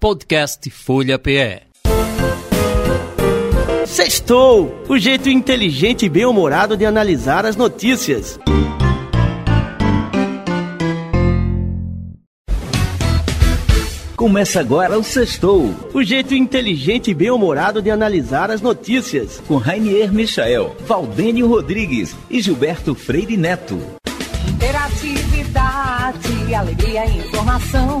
Podcast Folha PE. Sextou! O jeito inteligente e bem-humorado de analisar as notícias. Começa agora o Sextou. O jeito inteligente e bem-humorado de analisar as notícias. Com Rainier Michael, Valdênio Rodrigues e Gilberto Freire Neto. Interatividade, alegria e informação.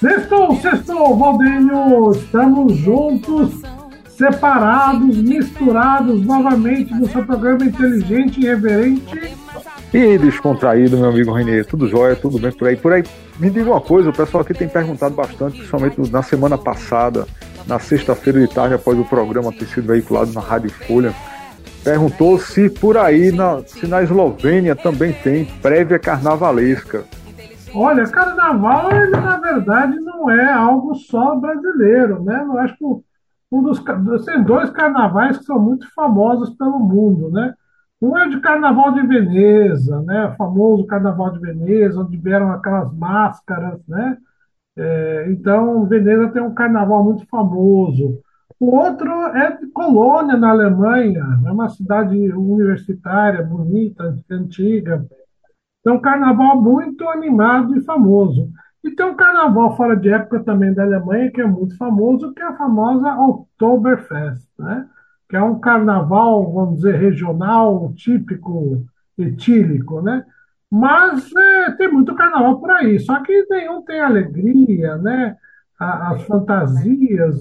Sextou, sextou, Valdênio! Estamos juntos, separados, misturados novamente no seu programa inteligente e irreverente e descontraído, meu amigo Renê, tudo jóia, tudo bem por aí. Por aí, me diga uma coisa, o pessoal aqui tem perguntado bastante, principalmente na semana passada, na sexta-feira de tarde, após o programa ter sido veiculado na Rádio Folha, perguntou se por aí, na, se na Eslovênia também tem prévia carnavalesca. Olha, carnaval, ele, na verdade, não é algo só brasileiro, né? Eu acho que um dos tem dois carnavais que são muito famosos pelo mundo, né? Um é de Carnaval de Veneza, né? o famoso Carnaval de Veneza, onde vieram aquelas máscaras. Né? É, então, Veneza tem um carnaval muito famoso. O outro é de Colônia, na Alemanha, é uma cidade universitária, bonita, antiga. Então, carnaval muito animado e famoso. E tem um carnaval fora de época também da Alemanha, que é muito famoso, que é a famosa Oktoberfest. Né? que é um carnaval, vamos dizer, regional, típico, etílico, né? Mas é, tem muito carnaval por aí, só que nenhum tem alegria, né? As fantasias,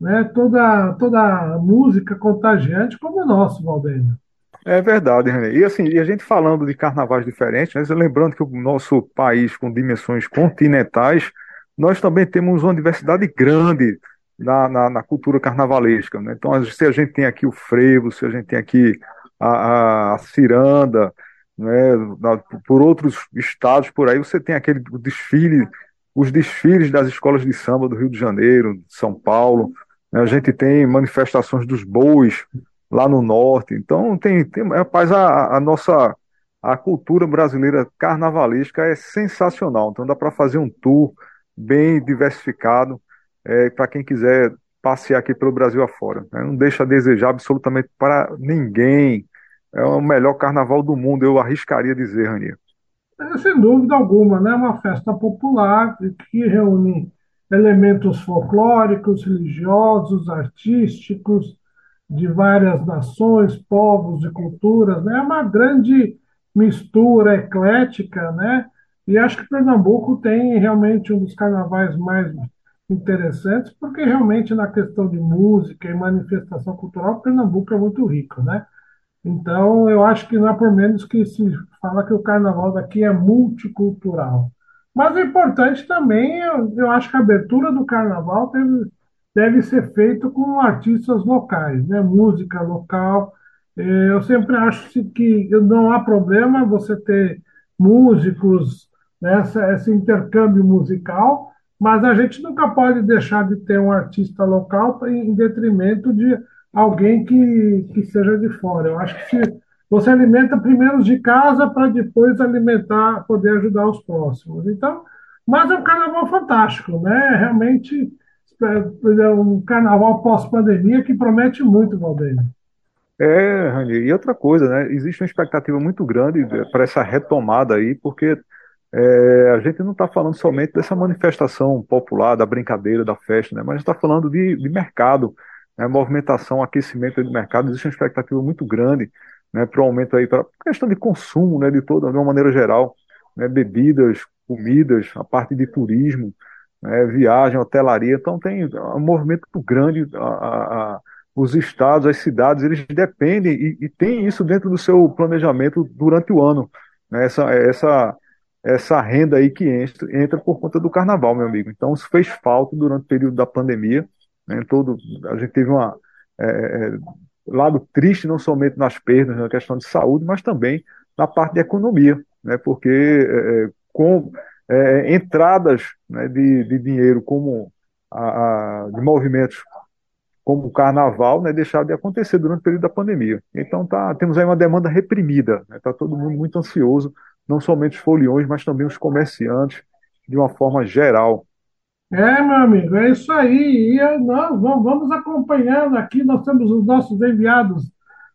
né? Toda, toda a música contagiante como o nosso, Valdênio. É verdade, René. E assim, e a gente falando de carnavais diferentes, né? lembrando que o nosso país com dimensões continentais, nós também temos uma diversidade grande na, na, na, cultura carnavalesca. Né? Então, se a gente tem aqui o frevo, se a gente tem aqui a, a ciranda, né? Por outros estados por aí, você tem aquele desfile, os desfiles das escolas de samba do Rio de Janeiro, de São Paulo. Né? A gente tem manifestações dos bois lá no norte. Então, tem, tem rapaz, a, a nossa a cultura brasileira carnavalesca é sensacional. Então, dá para fazer um tour bem diversificado é, para quem quiser passear aqui pelo Brasil afora. Né? Não deixa a desejar absolutamente para ninguém. É o melhor carnaval do mundo, eu arriscaria dizer, Rania. É, sem dúvida alguma, né? uma festa popular que reúne elementos folclóricos, religiosos, artísticos, de várias nações, povos e culturas. Né? É uma grande mistura eclética, né? E acho que Pernambuco tem realmente um dos carnavais mais interessantes, porque realmente na questão de música e manifestação cultural, Pernambuco é muito rico, né? Então, eu acho que não é por menos que se fala que o carnaval daqui é multicultural. Mas é importante também, eu, eu acho que a abertura do carnaval deve, deve ser feita com artistas locais, né? música local. É, eu sempre acho que não há problema você ter músicos, né? esse intercâmbio musical, mas a gente nunca pode deixar de ter um artista local em detrimento de alguém que, que seja de fora. Eu acho que se você alimenta primeiro de casa para depois alimentar, poder ajudar os próximos. Então, mas é um carnaval fantástico, né? Realmente um carnaval pós-pandemia que promete muito, Valdênio. É, Rani, e outra coisa, né? Existe uma expectativa muito grande para essa retomada aí, porque é, a gente não está falando somente dessa manifestação popular, da brincadeira, da festa, né? mas está falando de, de mercado, né? movimentação, aquecimento do mercado. Existe uma expectativa muito grande né, para o aumento aí, para questão de consumo, né, de toda, de uma maneira geral, né, bebidas, comidas, a parte de turismo, né, viagem, hotelaria. Então tem um movimento grande. A, a, os estados, as cidades, eles dependem e, e tem isso dentro do seu planejamento durante o ano. Né, essa, essa essa renda aí que entra, entra por conta do carnaval, meu amigo. Então, isso fez falta durante o período da pandemia. né, todo, a gente teve uma é, é, lado triste não somente nas perdas, na questão de saúde, mas também na parte de economia, né, porque é, é com é, entradas né, de, de, dinheiro como a, a, de movimentos como o carnaval, né, deixaram de acontecer durante o período da pandemia. Então tá, temos aí uma demanda reprimida, está né, tá todo mundo muito ansioso, não somente os foliões, mas também os comerciantes, de uma forma geral. É, meu amigo, é isso aí. E nós vamos acompanhando aqui, nós temos os nossos enviados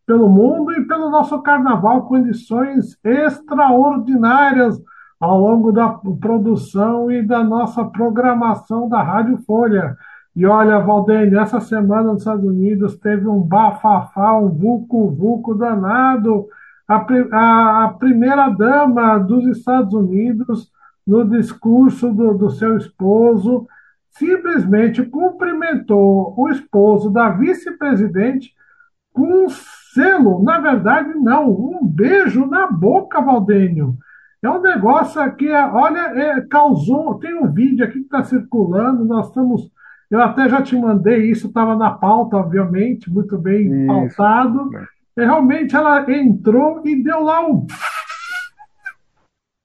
pelo mundo e pelo nosso carnaval, condições extraordinárias ao longo da produção e da nossa programação da Rádio Folha. E olha, Valdênio, essa semana nos Estados Unidos teve um bafafá, um vucu-vucu danado. A, a, a primeira-dama dos Estados Unidos, no discurso do, do seu esposo, simplesmente cumprimentou o esposo da vice-presidente com um selo. Na verdade, não, um beijo na boca, Valdênio. É um negócio que, olha, é, causou. Tem um vídeo aqui que está circulando, nós estamos eu até já te mandei, isso estava na pauta, obviamente, muito bem isso. pautado. E realmente ela entrou e deu lá um.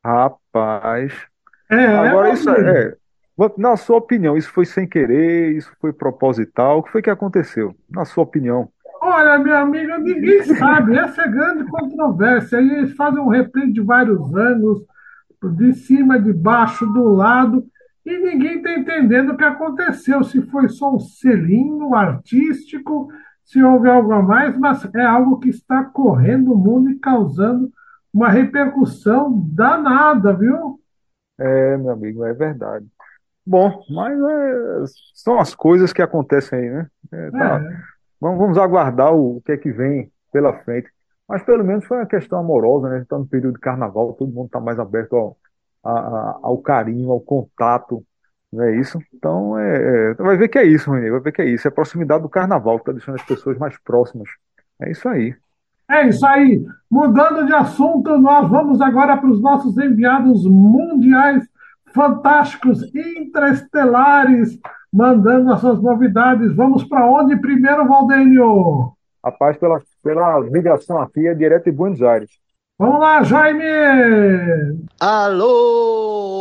Rapaz. É, Agora, isso é. Na sua opinião, isso foi sem querer? Isso foi proposital? O que foi que aconteceu? Na sua opinião. Olha, minha amiga, ninguém sabe. Essa é grande controvérsia. Aí eles fazem um replay de vários anos, de cima, de baixo, do lado e ninguém está entendendo o que aconteceu, se foi só um selinho artístico, se houve algo a mais, mas é algo que está correndo o mundo e causando uma repercussão danada, viu? É, meu amigo, é verdade. Bom, mas é, são as coisas que acontecem aí, né? É, tá. é. Vamos, vamos, aguardar o, o, que é que vem pela frente. Mas pelo menos foi uma questão amorosa, né? A gente está no período de carnaval, todo mundo está mais aberto ao, a, ao carinho, ao contato, não é isso? Então, é, é, vai ver que é isso, Rony, vai ver que é isso. É a proximidade do carnaval que está deixando as pessoas mais próximas. É isso aí. É isso aí. Mudando de assunto, nós vamos agora para os nossos enviados mundiais fantásticos, interestelares, mandando as suas novidades. Vamos para onde primeiro, Valdênio? Rapaz, pela, pela ligação aqui é direto de Buenos Aires. Vamos lá, Jaime! Alô!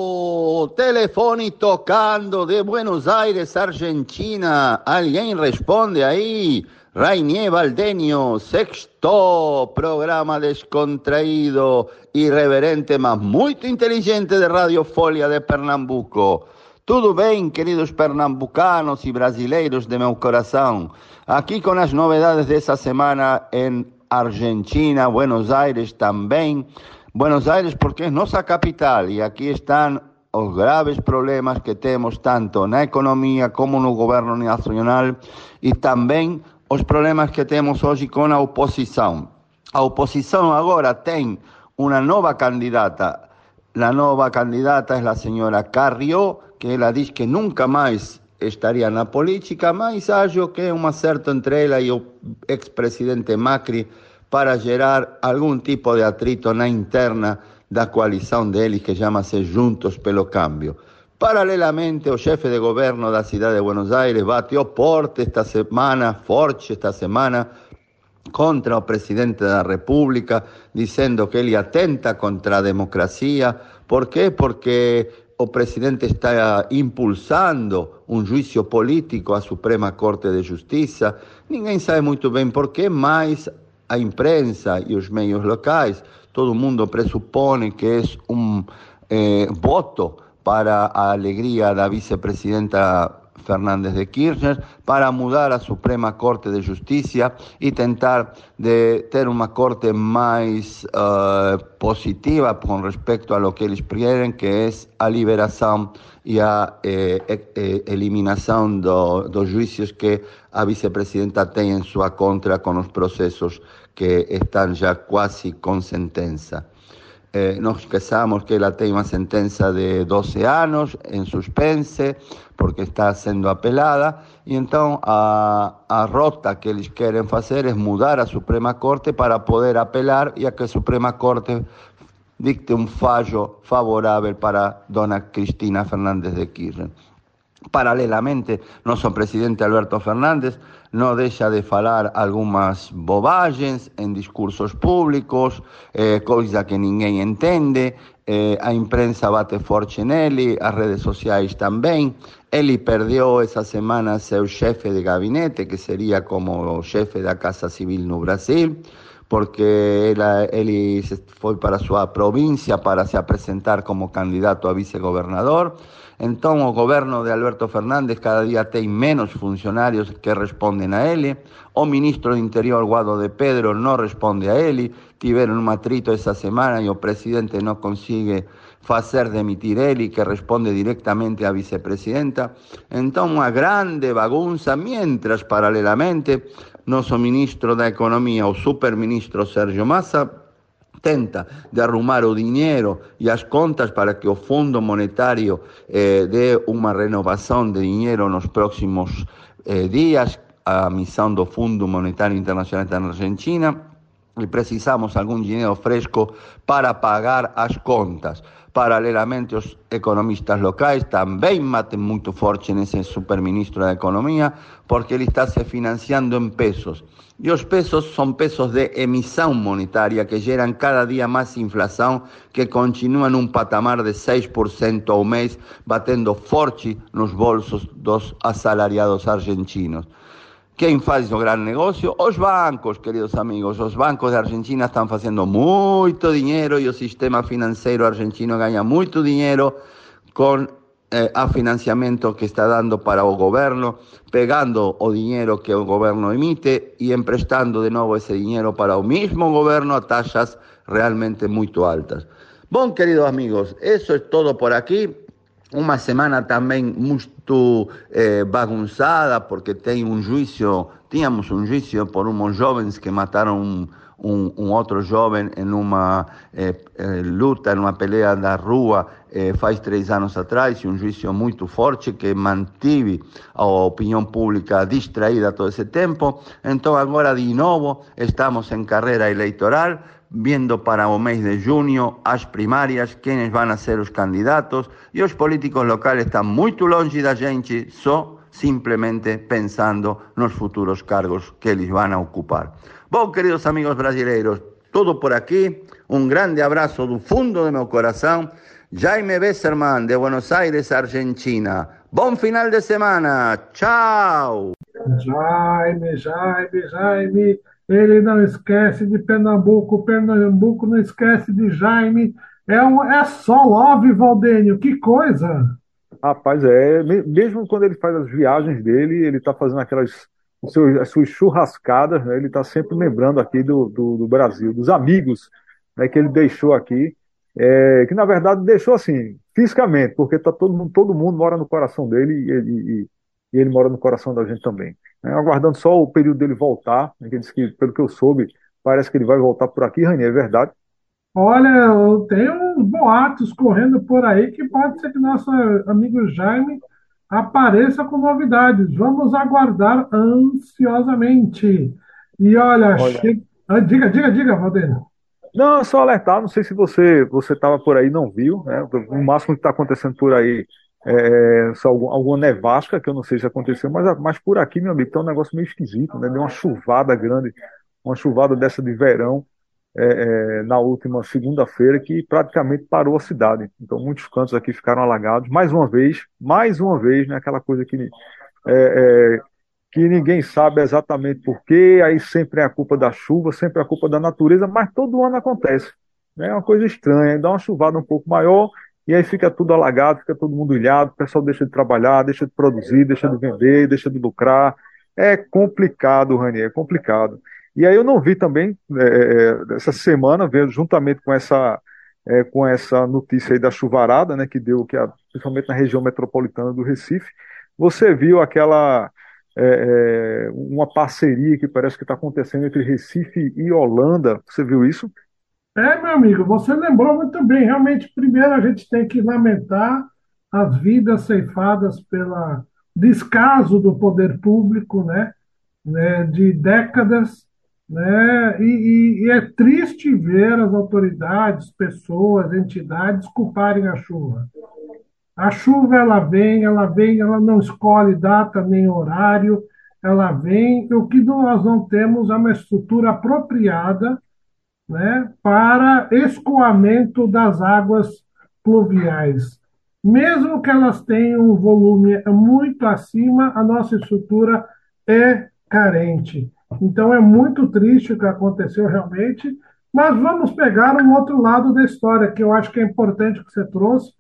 Telefone tocando de Buenos Aires, Argentina. ¿Alguien responde ahí? Rainier Valdenio, sexto programa descontraído, irreverente, mas muito inteligente de Radio Folia de Pernambuco. Tudo bem, queridos pernambucanos e brasileiros de meu coração? Aqui com as novidades dessa semana em Argentina, Buenos Aires también. Buenos Aires porque es nuestra capital y aquí están los graves problemas que tenemos tanto la economía como no gobierno nacional y también los problemas que tenemos hoy con la oposición. La oposición ahora tiene una nueva candidata. La nueva candidata es la señora Carrió, que ella dice que nunca más estaría en la política, mas acho que é un acerto entre ella y el expresidente Macri para gerar algún tipo de atrito na interna da coalición de él que llama-se Juntos pelo Cambio. Paralelamente, el jefe de gobierno da ciudad de Buenos Aires bateó porte esta semana, forte esta semana, contra el presidente de la República, diciendo que él atenta contra la democracia. ¿Por qué? Porque el presidente está impulsando un juicio político a Suprema Corte de Justicia. Ninguém sabe muito bem por qué, mas a imprensa e os meios locais, todo mundo pressupõe que é um eh, voto para a alegria da vice-presidenta Fernández de Kirchner para mudar a Suprema Corte de Justiça e tentar de ter uma corte mais uh, positiva com respeito a lo que eles querem, que é a liberação e a eh, eh, eliminação do, dos juízos que a vice-presidenta tem em sua contra com os processos que estão já quase com sentença. Eh, nos que ela tem uma sentença de 12 anos em suspense, porque está sendo apelada, e então a, a rota que eles querem fazer é mudar a Suprema Corte para poder apelar e a que Suprema Corte dicte um fallo favorável para Dona Cristina Fernández de Kirchner. Paralelamente, nuestro presidente Alberto Fernández no deja de falar algunas bobagens en discursos públicos, eh, que ninguém entende, eh, a imprensa bate forte nele, as redes sociais também. Ele perdeu essa semana seu chefe de gabinete, que seria como chefe da Casa Civil no Brasil, porque ele, ele foi para sua província para se apresentar como candidato a vice-governador. Então, o governo de Alberto Fernández cada dia tem menos funcionários que respondem a ele. O ministro do Interior, Guado de Pedro, não responde a ele. Tiveram um atrito essa semana e o presidente não consegue fazer demitir ele, que responde diretamente à vicepresidenta. Então, uma grande bagunça, mientras, paralelamente, nosso ministro da Economia, o superministro Sérgio Massa, tenta de arrumar o dinheiro e as contas para que o Fundo Monetário eh, dê uma renovação de dinheiro nos próximos eh, dias, a missão do Fundo Monetário Internacional está na Argentina, e precisamos algum dinheiro fresco para pagar as contas. Paralelamente, os economistas locais também matem muito forte nesse superministro da Economia, porque ele está se financiando em pesos. E os pesos são pesos de emissão monetária que geram cada dia mais inflação, que continua num patamar de 6% ao mês, batendo forte nos bolsos dos assalariados argentinos. Quem faz o grande negócio? Os bancos, queridos amigos. Os bancos da Argentina estão fazendo muito dinheiro e o sistema financeiro argentino ganha muito dinheiro com eh, a financiamento que está dando para o governo, pegando o dinheiro que o governo emite e emprestando de novo esse dinheiro para o mesmo governo a taxas realmente muito altas. Bom, queridos amigos, isso é todo por aqui. Uma semana também muito eh, bagunçada, porque tem um juízo, tínhamos um juízo por uns jovens que mataram um, um, um outro jovem em uma eh, eh, luta, em uma peleia da rua, faz três anos atrás, e um juízo muito forte que mantive a opinião pública distraída todo esse tempo. Então, agora, de novo, estamos em carreira eleitoral viendo para o mês de junho as primárias, quem vão ser os candidatos, e os políticos locais estão muito longe da gente, só simplesmente pensando nos futuros cargos que eles vão ocupar. Bom, queridos amigos brasileiros, tudo por aqui. Um grande abraço do fundo do meu coração. Jaime Besserman, de Buenos Aires, Argentina. Bom final de semana. Tchau. Jaime, Jaime, Jaime. Ele não esquece de Pernambuco, Pernambuco não esquece de Jaime. É, um, é só love, Valdênio, que coisa! Rapaz, é, mesmo quando ele faz as viagens dele, ele está fazendo aquelas as suas churrascadas, né, ele está sempre lembrando aqui do, do, do, Brasil, dos amigos né, que ele deixou aqui, é, que na verdade deixou assim, fisicamente, porque tá todo, mundo, todo mundo mora no coração dele e, e, e ele mora no coração da gente também né, aguardando só o período dele voltar. Né, que disse que, pelo que eu soube, parece que ele vai voltar por aqui, Rani, é verdade? Olha, tenho uns boatos correndo por aí que pode ser que nosso amigo Jaime apareça com novidades. Vamos aguardar ansiosamente. E olha, olha. Che... ah, diga, diga, diga, Valdeiro. Não, só alertar, não sei se você você estava por aí não viu, né? O máximo que está acontecendo por aí é, algum, alguma nevasca, que eu não sei se aconteceu, mas, mas por aqui, meu amigo, tá um negócio meio esquisito, né? Deu uma chuvada grande, uma chuvada dessa de verão é, é, na última segunda-feira que praticamente parou a cidade. Então, muitos cantos aqui ficaram alagados. Mais uma vez, mais uma vez, né? Aquela coisa que, é, é, que ninguém sabe exatamente por quê, aí sempre é a culpa da chuva, sempre é a culpa da natureza, mas todo ano acontece. Né? É uma coisa estranha, dá uma chuvada um pouco maior e aí fica tudo alagado, fica todo mundo ilhado, o pessoal deixa de trabalhar, deixa de produzir, deixa de vender, deixa de lucrar. É complicado, Rani, é complicado. E aí eu não vi também, é, é, essa semana, vendo juntamente com essa, é, com essa notícia aí da chuvarada, né, que deu, que a, principalmente na região metropolitana do Recife, você viu aquela, é, é uma parceria que parece que está acontecendo entre Recife e Holanda, você viu isso? É, meu amigo, você lembrou muito bem. Realmente, primeiro a gente tem que lamentar as vidas ceifadas pelo descaso do poder público, né, né de décadas, né, e, e, e é triste ver as autoridades, pessoas, entidades culparem a chuva. A chuva ela vem, ela vem, ela não escolhe data nem horário, ela vem. O que nós não temos é uma estrutura apropriada né, para escoamento das águas pluviais. Mesmo que elas tenham um volume muito acima, a nossa estrutura é carente. Então é muito triste o que aconteceu realmente, mas vamos pegar um outro lado da história, que eu acho que é importante que você trouxe.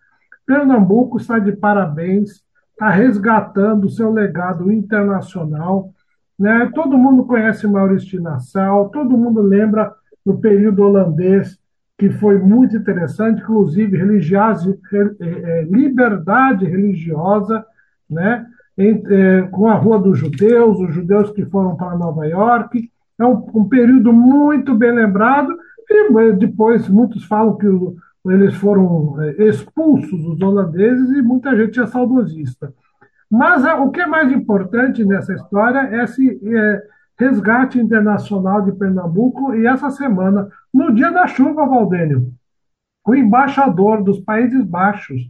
Pernambuco está de parabéns, está resgatando o seu legado internacional. Né? Todo mundo conhece Maurício Nassau, todo mundo lembra do período holandês, que foi muito interessante, inclusive religiosa, é, liberdade religiosa, né? É, com a Rua dos Judeus, os judeus que foram para Nova York. É um, um período muito bem lembrado, e depois muitos falam que eles foram expulsos, os holandeses, e muita gente é saudosista. Mas o que é mais importante nessa história é esse é, resgate internacional de Pernambuco, e essa semana, no dia da chuva, Valdênio, o embaixador dos Países Baixos,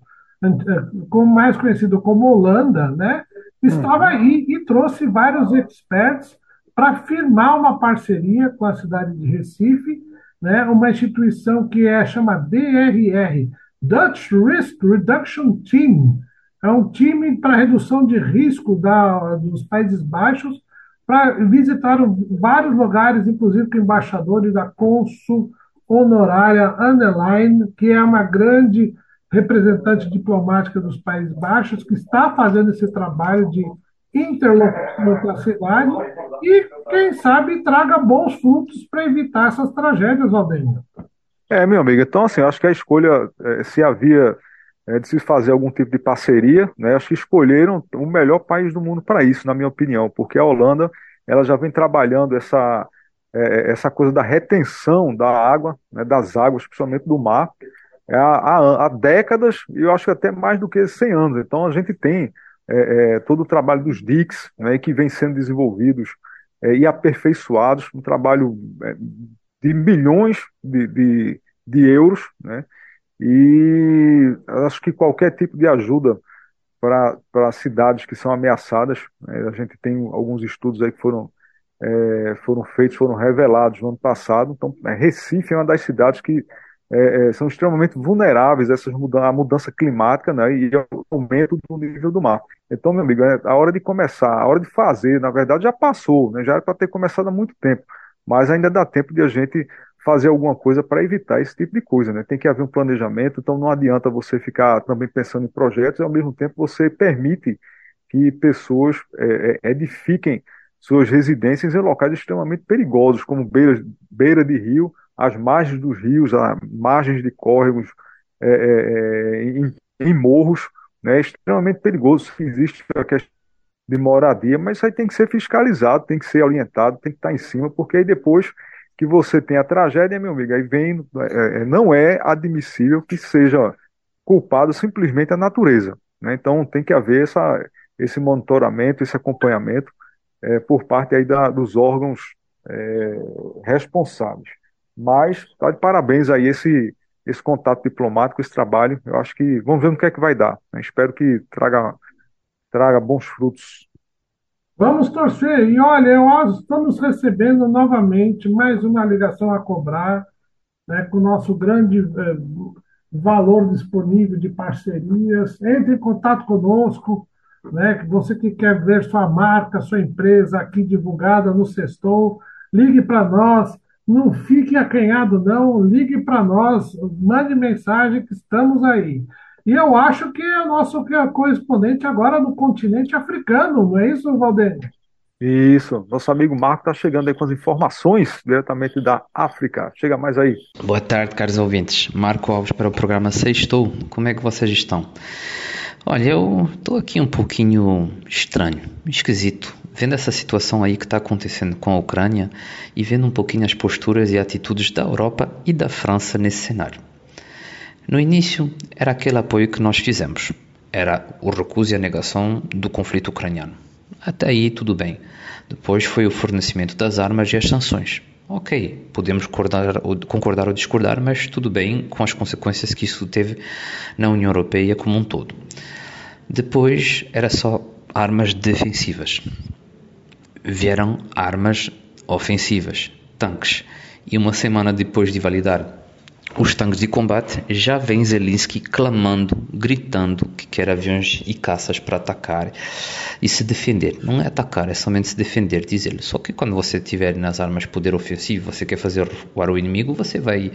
como mais conhecido como Holanda, né, estava aí e trouxe vários experts para firmar uma parceria com a cidade de Recife, né, uma instituição que é chama DRR, Dutch Risk Reduction Team, é um time para redução de risco da, dos Países Baixos, para visitar vários lugares, inclusive com embaixadores da Consul Honorária Anneline, que é uma grande representante diplomática dos Países Baixos, que está fazendo esse trabalho de interlocução com a cidade e, quem sabe, traga bons frutos para evitar essas tragédias, Valdemir. É, meu amigo, então assim, acho que a escolha, é, se havia é, de se fazer algum tipo de parceria, né, acho que escolheram o melhor país do mundo para isso, na minha opinião, porque a Holanda ela já vem trabalhando essa, é, essa coisa da retenção da água, né, das águas, principalmente do mar, há, há, há, décadas, e eu acho que até mais do que 100 anos. Então a gente tem é, é, todo o trabalho dos DICs, né, que vem sendo desenvolvidos é, e aperfeiçoados, um trabalho é, de milhões de, de, de euros, né, e acho que qualquer tipo de ajuda para cidades que são ameaçadas, né, a gente tem alguns estudos aí que foram, é, foram feitos, foram revelados no ano passado. Então, é, Recife é uma das cidades que é, é são extremamente vulneráveis a, essas mudança, a mudança climática né, e ao aumento do nível do mar. Então, meu amigo, é a hora de começar, a hora de fazer, na verdade já passou, né, já era para ter começado há muito tempo, mas ainda dá tempo de a gente fazer alguma coisa para evitar esse tipo de coisa, né? Tem que haver um planejamento, então não adianta você ficar também pensando em projetos e ao mesmo tempo você permite que pessoas é, é edifiquem suas residências em locais extremamente perigosos, como beira, de rio, as margens dos rios, as margens de córregos, é, é, é, em, em, morros, né? Extremamente perigoso. Existe a questão de moradia, mas isso aí tem que ser fiscalizado, tem que ser orientado, tem que estar em cima, porque aí depois que você tem a tragédia, meu amigo, aí vem, é, é, não é admissível que seja culpado simplesmente a natureza. Né? Então tem que haver essa, esse monitoramento, esse acompanhamento é, por parte aí da, dos órgãos é, responsáveis. Mas está de parabéns aí esse, esse contato diplomático, esse trabalho. Eu acho que vamos ver no que é que vai dar. Né? Espero que traga, traga bons frutos Vamos torcer. E olha, nós estamos recebendo novamente mais uma ligação a cobrar, né, com o nosso grande eh, valor disponível de parcerias. Entre em contato conosco, né, você que quer ver sua marca, sua empresa aqui divulgada no Sextou, ligue para nós. Não fique acanhado, não. Ligue para nós, mande mensagem que estamos aí. E eu acho que é o nosso correspondente agora no continente africano, não é isso, Valdir? Isso, nosso amigo Marco está chegando aí com as informações diretamente da África. Chega mais aí. Boa tarde, caros ouvintes. Marco Alves para o programa Sextou. Como é que vocês estão? Olha, eu estou aqui um pouquinho estranho, esquisito, vendo essa situação aí que está acontecendo com a Ucrânia e vendo um pouquinho as posturas e atitudes da Europa e da França nesse cenário. No início, era aquele apoio que nós fizemos. Era o recuso e a negação do conflito ucraniano. Até aí, tudo bem. Depois foi o fornecimento das armas e as sanções. Ok, podemos concordar ou, concordar ou discordar, mas tudo bem com as consequências que isso teve na União Europeia como um todo. Depois era só armas defensivas. Vieram armas ofensivas, tanques. E uma semana depois de validar os tanques de combate, já vem Zelensky clamando, gritando que quer aviões e caças para atacar e se defender. Não é atacar, é somente se defender, diz ele. Só que quando você tiver nas armas poder ofensivo, você quer fazer voar o inimigo, você vai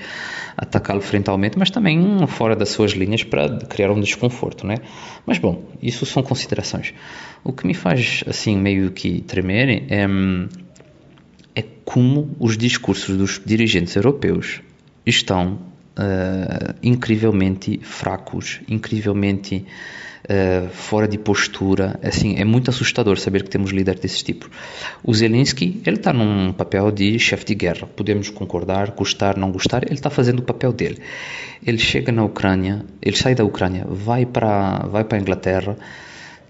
atacá-lo frontalmente, mas também fora das suas linhas para criar um desconforto, né? Mas bom, isso são considerações. O que me faz assim meio que tremer é, é como os discursos dos dirigentes europeus estão uh, incrivelmente fracos, incrivelmente uh, fora de postura. Assim, é muito assustador saber que temos líderes desse tipo. O Zelensky, ele está num papel de chefe de guerra. Podemos concordar, gostar, não gostar. Ele está fazendo o papel dele. Ele chega na Ucrânia, ele sai da Ucrânia, vai para vai para Inglaterra.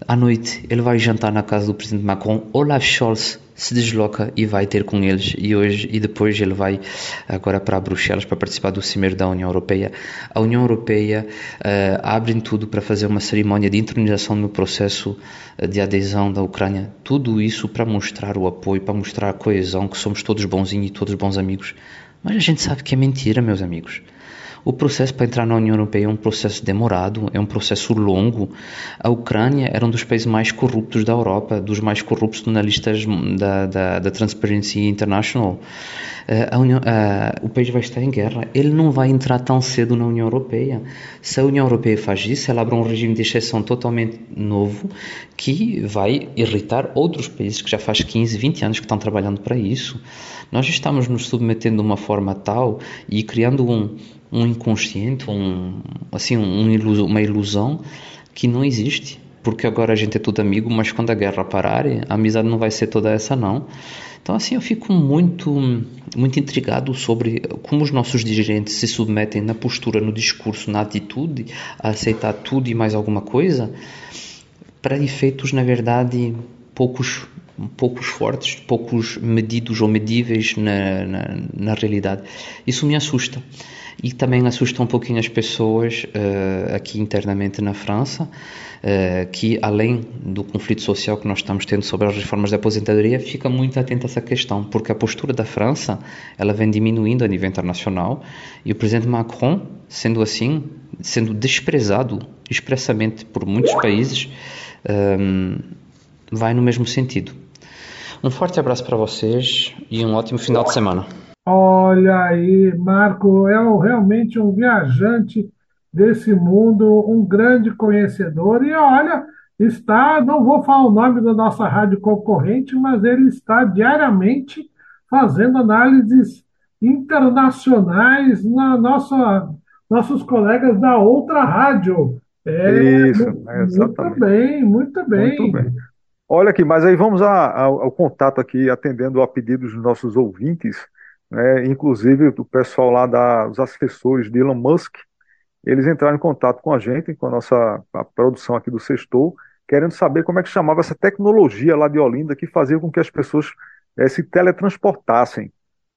À noite, ele vai jantar na casa do presidente Macron. Olaf Scholz se desloca e vai ter com eles e hoje e depois ele vai agora para Bruxelas para participar do Cimeiro da União Europeia. A União Europeia uh, abre tudo para fazer uma cerimónia de intronização no processo eh, de adesão da Ucrânia. Tudo isso para mostrar o apoio, para mostrar a coesão, que somos todos bonzinhos e todos bons amigos. Mas a gente sabe que é mentira, meus amigos. O processo para entrar na União Europeia é um processo demorado, é um processo longo. A Ucrânia era um dos países mais corruptos da Europa, dos mais corruptos na lista da, da, da Transparency International. Eh, a União, a, o país vai estar em guerra. Ele não vai entrar tão cedo na União Europeia. Se a União Europeia faz isso, ela abre um regime de exceção totalmente novo que vai irritar outros países que já faz 15, 20 anos que estão trabalhando para isso. Nós estamos nos submetendo de uma forma tal e criando um, um inconsciente, um, assim, um uma ilusão que não existe. Porque agora a gente é tudo amigo, mas quando a guerra parar, a amizade não vai ser toda essa não. Então assim eu fico muito muito intrigado sobre como os nossos dirigentes se submetem na postura, no discurso, na atitude, a aceitar tudo e mais alguma coisa, para efeitos na verdade poucos poucos fortes, poucos medidos ou medíveis na, na, na realidade. Isso me assusta e também assusta um pouquinho as pessoas uh, aqui internamente na França, uh, que além do conflito social que nós estamos tendo sobre as reformas da aposentadoria, fica muito atento a essa questão, porque a postura da França ela vem diminuindo a nível internacional e o presidente Macron, sendo assim, sendo desprezado expressamente por muitos países, um, eh, vai no mesmo sentido. Um forte abraço para vocês e um ótimo final de semana. Olha aí, Marco é realmente um viajante desse mundo, um grande conhecedor. E olha, está, não vou falar o nome da nossa rádio concorrente, mas ele está diariamente fazendo análises internacionais na nossa, nossos colegas da outra rádio. É, Isso, muito, muito bem, muito bem. Muito bem. Olha aqui, mas aí vamos a, ao, ao contato aqui, atendendo a pedidos dos nossos ouvintes. Né? Inclusive, o pessoal lá, da, os assessores de Elon Musk, eles entraram em contato com a gente, com a nossa a produção aqui do Sextou, querendo saber como é que chamava essa tecnologia lá de Olinda que fazia com que as pessoas é, se teletransportassem.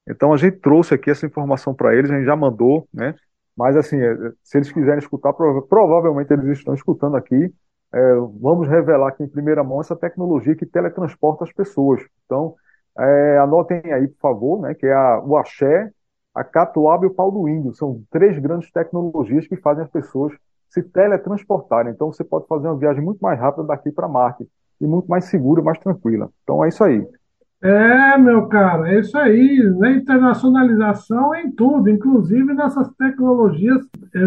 Então a gente trouxe aqui essa informação para eles, a gente já mandou, né? Mas assim, eh, se eles quiserem escutar, provavelmente eles estão escutando aqui. É, vamos revelar aqui em primeira mão essa tecnologia que teletransporta as pessoas. Então, é, anotem aí, por favor, né, que é a, o axé, a catuaba e o pau do índio. São três grandes tecnologias que fazem as pessoas se teletransportarem. Então você pode fazer uma viagem muito mais rápida daqui para Marte e muito mais segura, mais tranquila. Então é isso aí. É, meu caro, é isso aí. Internacionalização em tudo, inclusive nessas tecnologias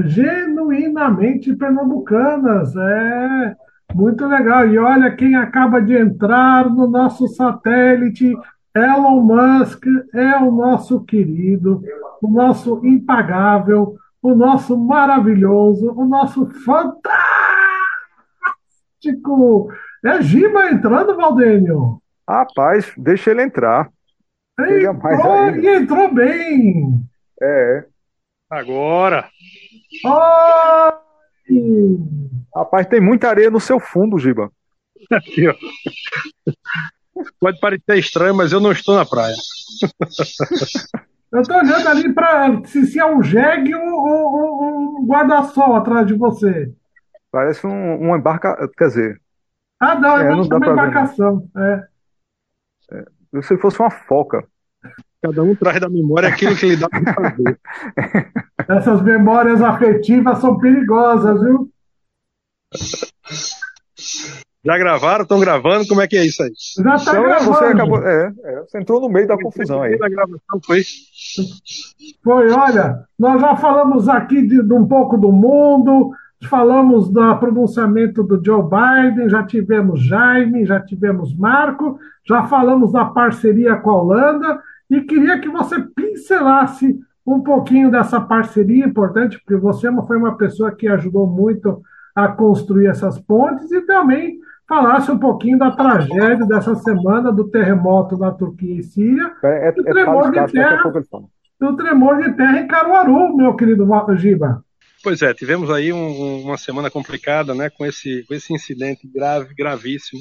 genuinamente pernambucanas. É muito legal. E olha quem acaba de entrar no nosso satélite Elon Musk é o nosso querido, o nosso impagável, o nosso maravilhoso, o nosso fantástico. É Giba entrando, Valdênio. Rapaz, deixa ele entrar. Entrou, e entrou bem. É. Agora. Oi! Rapaz, tem muita areia no seu fundo, Giba. Pode parecer estranho, mas eu não estou na praia. Eu estou olhando ali para se, se é um jegue ou um, um guarda-sol atrás de você. Parece um, uma embarca, quer dizer. Ah, não, é, não uma embarcação. Ver, é. é. Se fosse uma foca. Cada um traz da memória aquilo que lhe dá para fazer. Essas memórias afetivas são perigosas, viu? Já gravaram? Estão gravando? Como é que é isso aí? Já está então, gravando. Você, acabou, é, é, você entrou no meio da confusão aí. Da gravação foi. Foi, olha, nós já falamos aqui de, de um pouco do mundo, falamos do pronunciamento do Joe Biden, já tivemos Jaime, já tivemos Marco, já falamos da parceria com a Holanda, e queria que você pincelasse um pouquinho dessa parceria importante, porque você foi uma pessoa que ajudou muito a construir essas pontes e também falasse um pouquinho da tragédia dessa semana do terremoto na Turquia e Síria, é, é, do, tremor de terra, do tremor de terra em Caruaru, meu querido Giba. Pois é, tivemos aí um, uma semana complicada, né, com esse, com esse incidente grave, gravíssimo.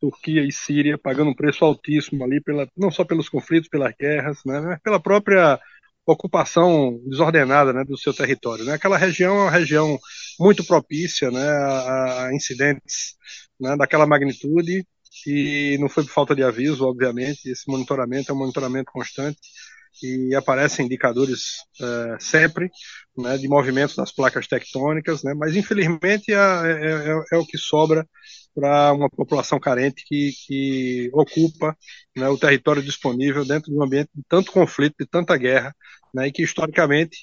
Turquia e Síria pagando um preço altíssimo ali, pela, não só pelos conflitos, pelas guerras, né, mas pela própria ocupação desordenada né, do seu território. Né? Aquela região é uma região muito propícia né, a, a incidentes né, daquela magnitude e não foi por falta de aviso, obviamente. Esse monitoramento é um monitoramento constante e aparecem indicadores é, sempre né, de movimentos das placas tectônicas, né, mas infelizmente é, é, é, é o que sobra para uma população carente que, que ocupa né, o território disponível dentro de um ambiente de tanto conflito, de tanta guerra, né, e que historicamente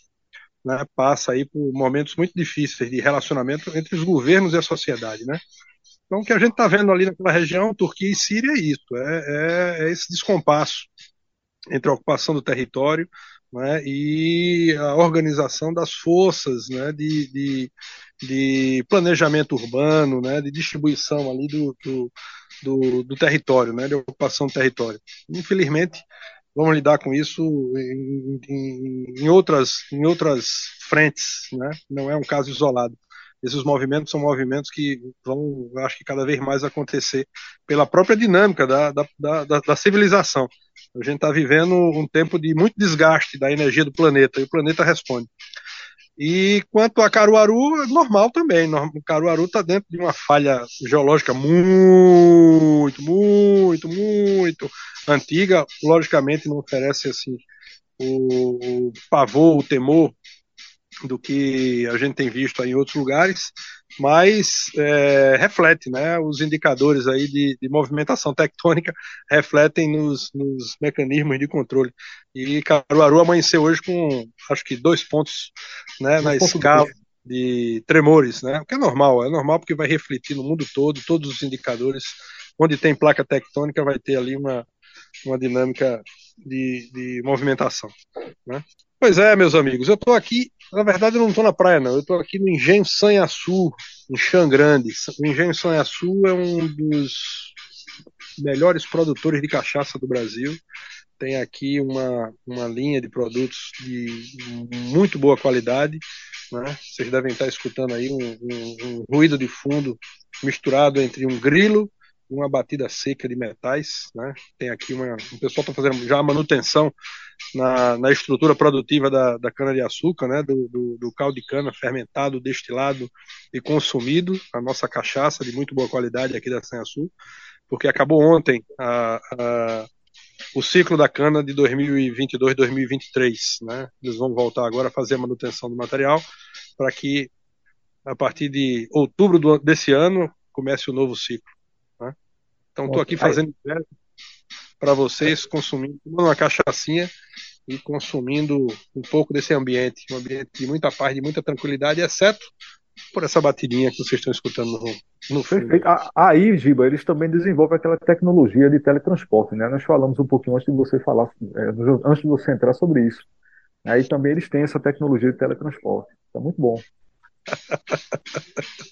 né, passa aí por momentos muito difíceis de relacionamento entre os governos e a sociedade, né? Então, o que a gente está vendo ali naquela região, Turquia e Síria, é isso: é, é, é esse descompasso entre a ocupação do território né, e a organização das forças né, de, de, de, planejamento urbano, né, de distribuição ali do, do, do, do território, né, de ocupação do território. Infelizmente, vamos lidar com isso em, em, em, outras, em outras frentes, né? não é um caso isolado esses movimentos são movimentos que vão, acho que cada vez mais acontecer pela própria dinâmica da, da, da, da civilização. A gente está vivendo um tempo de muito desgaste da energia do planeta e o planeta responde. E quanto a Caruaru, é normal também. Caruaru está dentro de uma falha geológica muito, muito, muito antiga. Logicamente, não oferece assim o, o pavor, o temor do que a gente tem visto em outros lugares, mas é, reflete, né? Os indicadores aí de, de movimentação tectônica refletem nos, nos, mecanismos de controle. E Caruaru amanheceu hoje com, acho que dois pontos, né, na escala de tremores, né? O que é normal, é normal porque vai refletir no mundo todo, todos os indicadores. Onde tem placa tectônica vai ter ali uma, uma dinâmica de, de movimentação, né? Pois é, meus amigos, eu estou aqui, na verdade eu não estou na praia não, eu estou aqui no Engenho Sanhaçu, em Xangrande. O Engenho Sanhaçu é um dos melhores produtores de cachaça do Brasil. Tem aqui uma, uma linha de produtos de muito boa qualidade. Né? Vocês devem estar escutando aí um, um, um ruído de fundo misturado entre um grilo uma batida seca de metais, né? Tem aqui uma, o pessoal está fazendo já a manutenção na, na estrutura produtiva da, da cana de açúcar, né? Do, do, do, caldo de cana fermentado, destilado e consumido, a nossa cachaça de muito boa qualidade aqui da Sem Açúcar, porque acabou ontem a, a, o ciclo da cana de 2022-2023, né? Eles vão voltar agora a fazer a manutenção do material para que a partir de outubro do, desse ano comece o novo ciclo. Então estou aqui fazendo para vocês, consumindo uma cachaçinha e consumindo um pouco desse ambiente, um ambiente de muita paz, de muita tranquilidade, exceto por essa batidinha que vocês estão escutando no, no Perfeito. Aí, Giba, eles também desenvolvem aquela tecnologia de teletransporte, né? Nós falamos um pouquinho antes de você falar, é, antes de você entrar sobre isso. Aí também eles têm essa tecnologia de teletransporte. Está muito bom.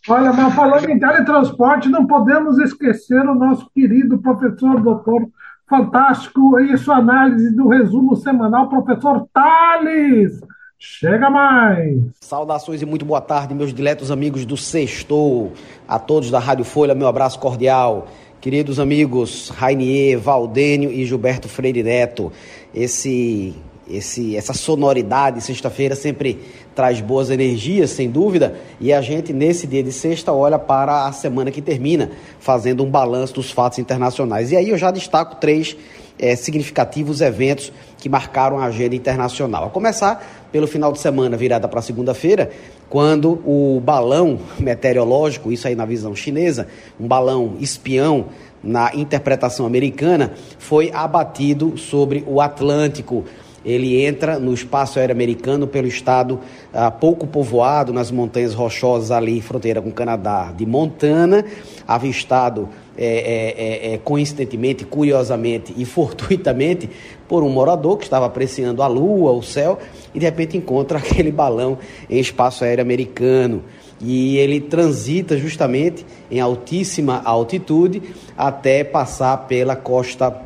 Olha, mas falando em teletransporte, não podemos esquecer o nosso querido professor doutor fantástico e sua análise do resumo semanal, professor Thales. Chega mais! Saudações e muito boa tarde, meus diletos amigos do Sextou, a todos da Rádio Folha, meu abraço cordial. queridos amigos Rainier, Valdênio e Gilberto Freire Neto. Esse, esse, essa sonoridade, sexta-feira, sempre traz boas energias, sem dúvida, e a gente, nesse dia de sexta, olha para a semana que termina, fazendo um balanço dos fatos internacionais. E aí eu já destaco três é, significativos eventos que marcaram a agenda internacional. A começar pelo final de semana, virada para segunda-feira, quando o balão meteorológico, isso aí na visão chinesa, um balão espião na interpretação americana, foi abatido sobre o Atlântico. Ele entra no espaço aéreo americano pelo estado ah, pouco povoado, nas montanhas rochosas ali, fronteira com o Canadá, de Montana, avistado é, é, é, coincidentemente, curiosamente e fortuitamente por um morador que estava apreciando a lua, o céu, e de repente encontra aquele balão em espaço aéreo americano. E ele transita justamente em altíssima altitude até passar pela costa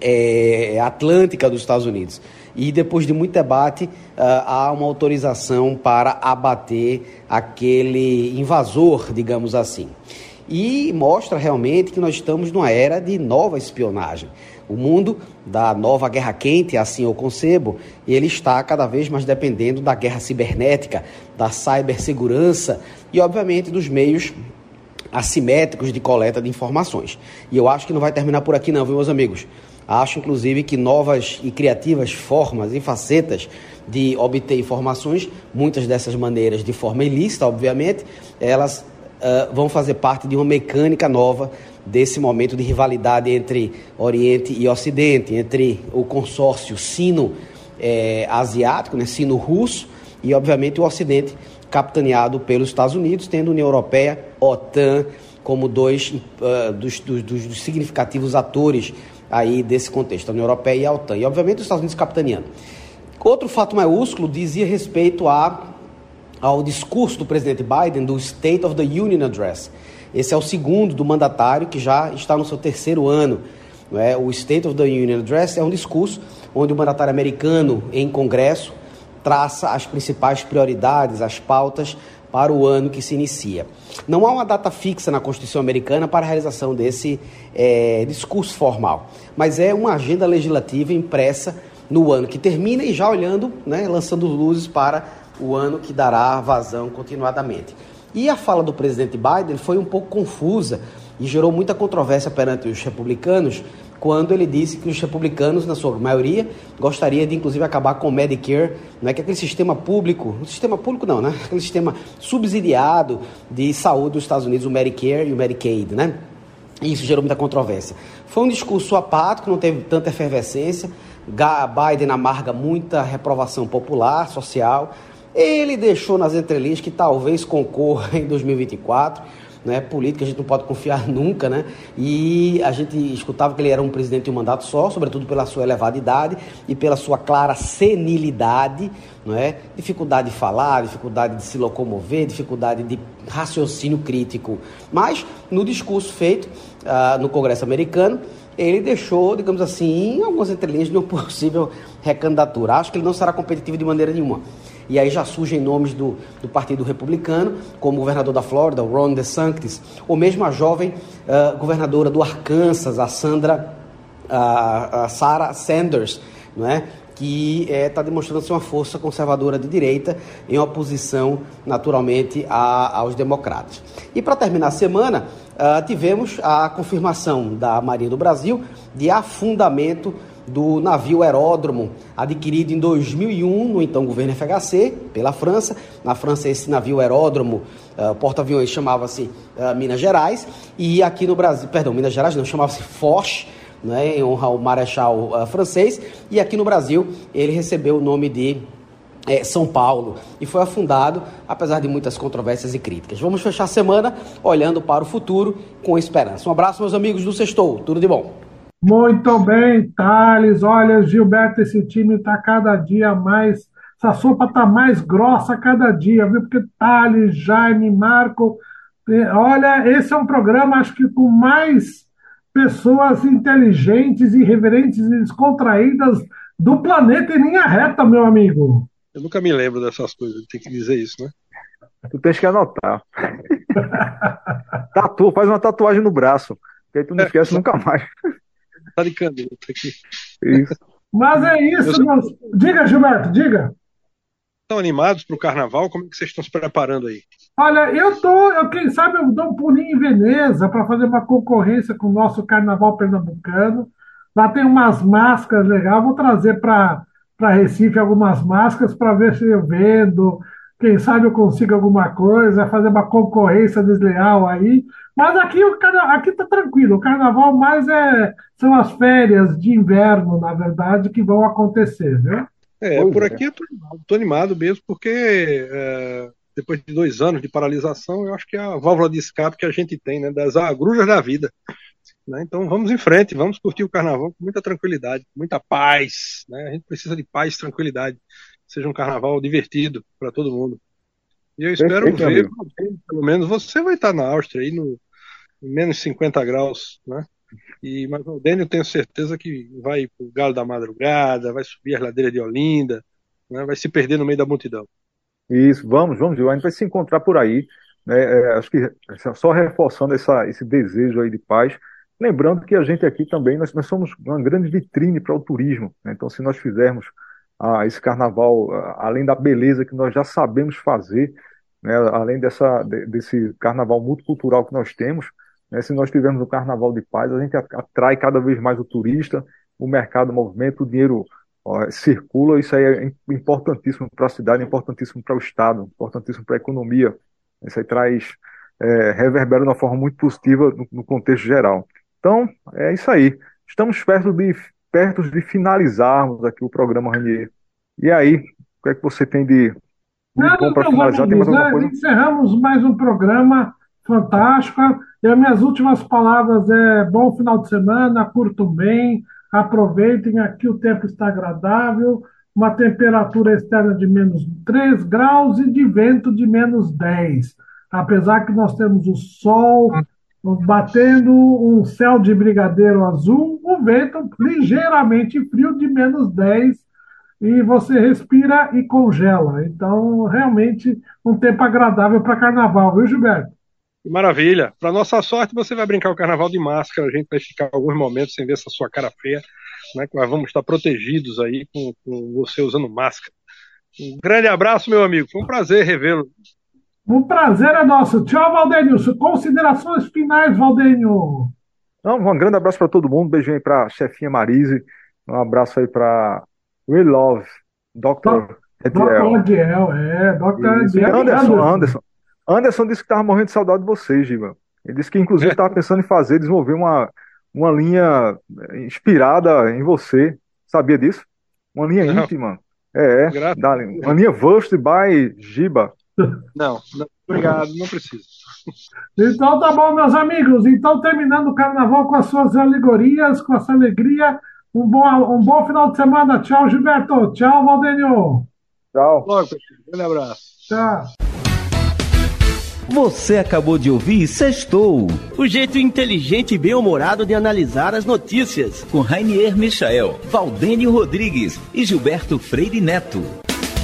é, atlântica dos Estados Unidos. E depois de muito debate, uh, há uma autorização para abater aquele invasor, digamos assim e mostra realmente que nós estamos numa era de nova espionagem. O mundo da nova guerra quente, assim eu concebo, ele está cada vez mais dependendo da guerra cibernética, da cibersegurança e, obviamente, dos meios assimétricos de coleta de informações. E eu acho que não vai terminar por aqui não, viu, meus amigos? Acho, inclusive, que novas e criativas formas e facetas de obter informações, muitas dessas maneiras de forma ilícita, obviamente, elas uh, vão fazer parte de uma mecânica nova desse momento de rivalidade entre Oriente e Ocidente, entre o consórcio sino-asiático, né, sino-russo, e obviamente o Ocidente capitaneado pelos Estados Unidos, tendo União Europeia, OTAN, como dois uh, dos, dos, dos, significativos atores aí desse contexto, a União Europeia e a OTAN. E obviamente os Estados Unidos capitaneando. Outro fato maiúsculo dizia respeito a ao discurso do presidente Biden do State of the Union Address. Esse é o segundo do mandatário que já está no seu terceiro ano. É? O State of the Union Address é um discurso onde o mandatário americano, em Congresso, traça as principais prioridades, as pautas para o ano que se inicia. Não há uma data fixa na Constituição americana para a realização desse é, discurso formal, mas é uma agenda legislativa impressa no ano que termina e já olhando, né, lançando luzes para o ano que dará vazão continuadamente. E a fala do presidente Biden foi um pouco confusa e gerou muita controvérsia perante os republicanos quando ele disse que os republicanos, na sua maioria, gostariam de inclusive acabar com o Medicare, não é que aquele sistema público, o sistema público não, né? Aquele sistema subsidiado de saúde dos Estados Unidos, o Medicare e o Medicaid, né? Isso gerou muita controvérsia. Foi um discurso apático, não teve tanta efervescência. Biden amarga muita reprovação popular, social, ele deixou nas entrelinhas que talvez concorra em 2024. Né, política a gente não pode confiar nunca, né? E a gente escutava que ele era um presidente de um mandato só, sobretudo pela sua elevada idade e pela sua clara senilidade, não é? Dificuldade de falar, dificuldade de se locomover, dificuldade de raciocínio crítico. Mas no discurso feito uh, no Congresso americano, ele deixou, digamos assim, algumas entrelinhas de uma possível recandidatura. Acho que ele não será competitivo de maneira nenhuma. E aí já surgem nomes do, do Partido Republicano, como o governador da Flórida, Ron DeSantis, ou mesmo a jovem uh, governadora do Arkansas, a Sandra, uh, a Sarah Sanders, não é? que está eh, é, demonstrando ser uma força conservadora de direita em oposição, naturalmente, a, aos democratas. E para terminar a semana, uh, tivemos a confirmação da Marinha do Brasil de afundamento do navio aeródromo, adquirido em 2001 no então governo FHC, pela França. Na França, esse navio aeródromo, uh, porta-aviões, chamava-se uh, Minas Gerais. E aqui no Brasil, perdão, Minas Gerais não, chamava-se Foch, né, em honra ao marechal uh, francês. E aqui no Brasil, ele recebeu o nome de é, São Paulo e foi afundado, apesar de muitas controvérsias e críticas. Vamos fechar a semana olhando para o futuro com esperança. Um abraço, meus amigos do Sextou. Tudo de bom. Muito bem, Thales. Olha, Gilberto, esse time está cada dia mais. Essa sopa está mais grossa cada dia, viu? Porque Thales, Jaime, Marco. Olha, esse é um programa, acho que com mais pessoas inteligentes, irreverentes e descontraídas do planeta em linha reta, meu amigo. Eu nunca me lembro dessas coisas, tem que dizer isso, né? Tu tens que anotar. Tatu, faz uma tatuagem no braço. que aí tu não esquece nunca mais. Tá de caneta aqui. Isso. Mas é isso, meus... Diga, Gilberto, diga. Estão animados para o carnaval? Como é que vocês estão se preparando aí? Olha, eu tô, eu, quem sabe eu dou um pulinho em Veneza para fazer uma concorrência com o nosso carnaval pernambucano. Lá tem umas máscaras legais, vou trazer para Recife algumas máscaras para ver se eu vendo, quem sabe eu consigo alguma coisa, fazer uma concorrência desleal aí. Mas aqui o aqui tá tranquilo. O carnaval mais é são as férias de inverno, na verdade, que vão acontecer, né? É, pois por é. aqui eu tô animado, tô animado mesmo, porque é, depois de dois anos de paralisação, eu acho que é a válvula de escape que a gente tem, né, das agruras da vida. Né? Então vamos em frente, vamos curtir o carnaval com muita tranquilidade, com muita paz. Né? A gente precisa de paz e tranquilidade. Seja um carnaval divertido para todo mundo. E eu espero Perfeito, ver, pelo menos você vai estar na Áustria aí no menos 50 graus, né? E, mas o Dênio tenho certeza que vai para o Galo da Madrugada, vai subir as ladeiras de Olinda, né? vai se perder no meio da multidão. Isso, vamos, vamos, A gente vai se encontrar por aí. Né? É, acho que só reforçando essa, esse desejo aí de paz. Lembrando que a gente aqui também, nós, nós somos uma grande vitrine para o turismo. Né? Então, se nós fizermos ah, esse carnaval, além da beleza que nós já sabemos fazer, né? além dessa, de, desse carnaval multicultural que nós temos, né? se nós tivermos um carnaval de paz, a gente atrai cada vez mais o turista, o mercado movimenta, o dinheiro ó, circula, isso aí é importantíssimo para a cidade, importantíssimo para o Estado, importantíssimo para a economia. Isso aí traz, é, reverbera de uma forma muito positiva no, no contexto geral. Então, é isso aí. Estamos perto de, perto de finalizarmos aqui o programa Ranier. E aí, o que é que você tem de, de bom para finalizar? Tem mais alguma coisa? Encerramos mais um programa fantástico. E as minhas últimas palavras é bom final de semana, curtam bem, Aproveitem, aqui o tempo está agradável, uma temperatura externa de menos 3 graus e de vento de menos 10. Apesar que nós temos o sol batendo, um céu de brigadeiro azul, o vento ligeiramente frio de menos 10 e você respira e congela. Então, realmente, um tempo agradável para carnaval, viu, Gilberto? Maravilha. Para nossa sorte, você vai brincar o carnaval de máscara. A gente vai ficar alguns momentos sem ver essa sua cara feia, né? Nós vamos estar protegidos aí com, com você usando máscara. Um grande abraço, meu amigo. Foi um prazer revê-lo. Um prazer é nosso. Tchau, Valdenio. Considerações finais, Valdenio. Não, um grande abraço para todo mundo. Um beijinho aí para a chefinha Marise. Um abraço aí para We Love, Dr. Dr. Ediel, é. Dr. Ediel. Anderson, Anderson. Anderson disse que estava morrendo de saudade de vocês, Giba. Ele disse que, inclusive, estava é. pensando em fazer, desenvolver uma, uma linha inspirada em você. Sabia disso? Uma linha não. íntima. É, é. Da, uma linha Vust by Giba. Não, não, obrigado, não preciso. Então tá bom, meus amigos. Então, terminando o carnaval com as suas alegorias, com a sua alegria. Um bom, um bom final de semana. Tchau, Gilberto. Tchau, Valdenio. Tchau. Logo, um abraço. Tchau. Você acabou de ouvir Sextou. O jeito inteligente e bem-humorado de analisar as notícias. Com Rainier Michael, Valdênio Rodrigues e Gilberto Freire Neto.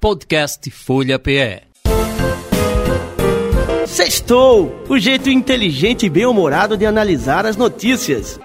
Podcast Folha PE Sextou! O jeito inteligente e bem-humorado de analisar as notícias.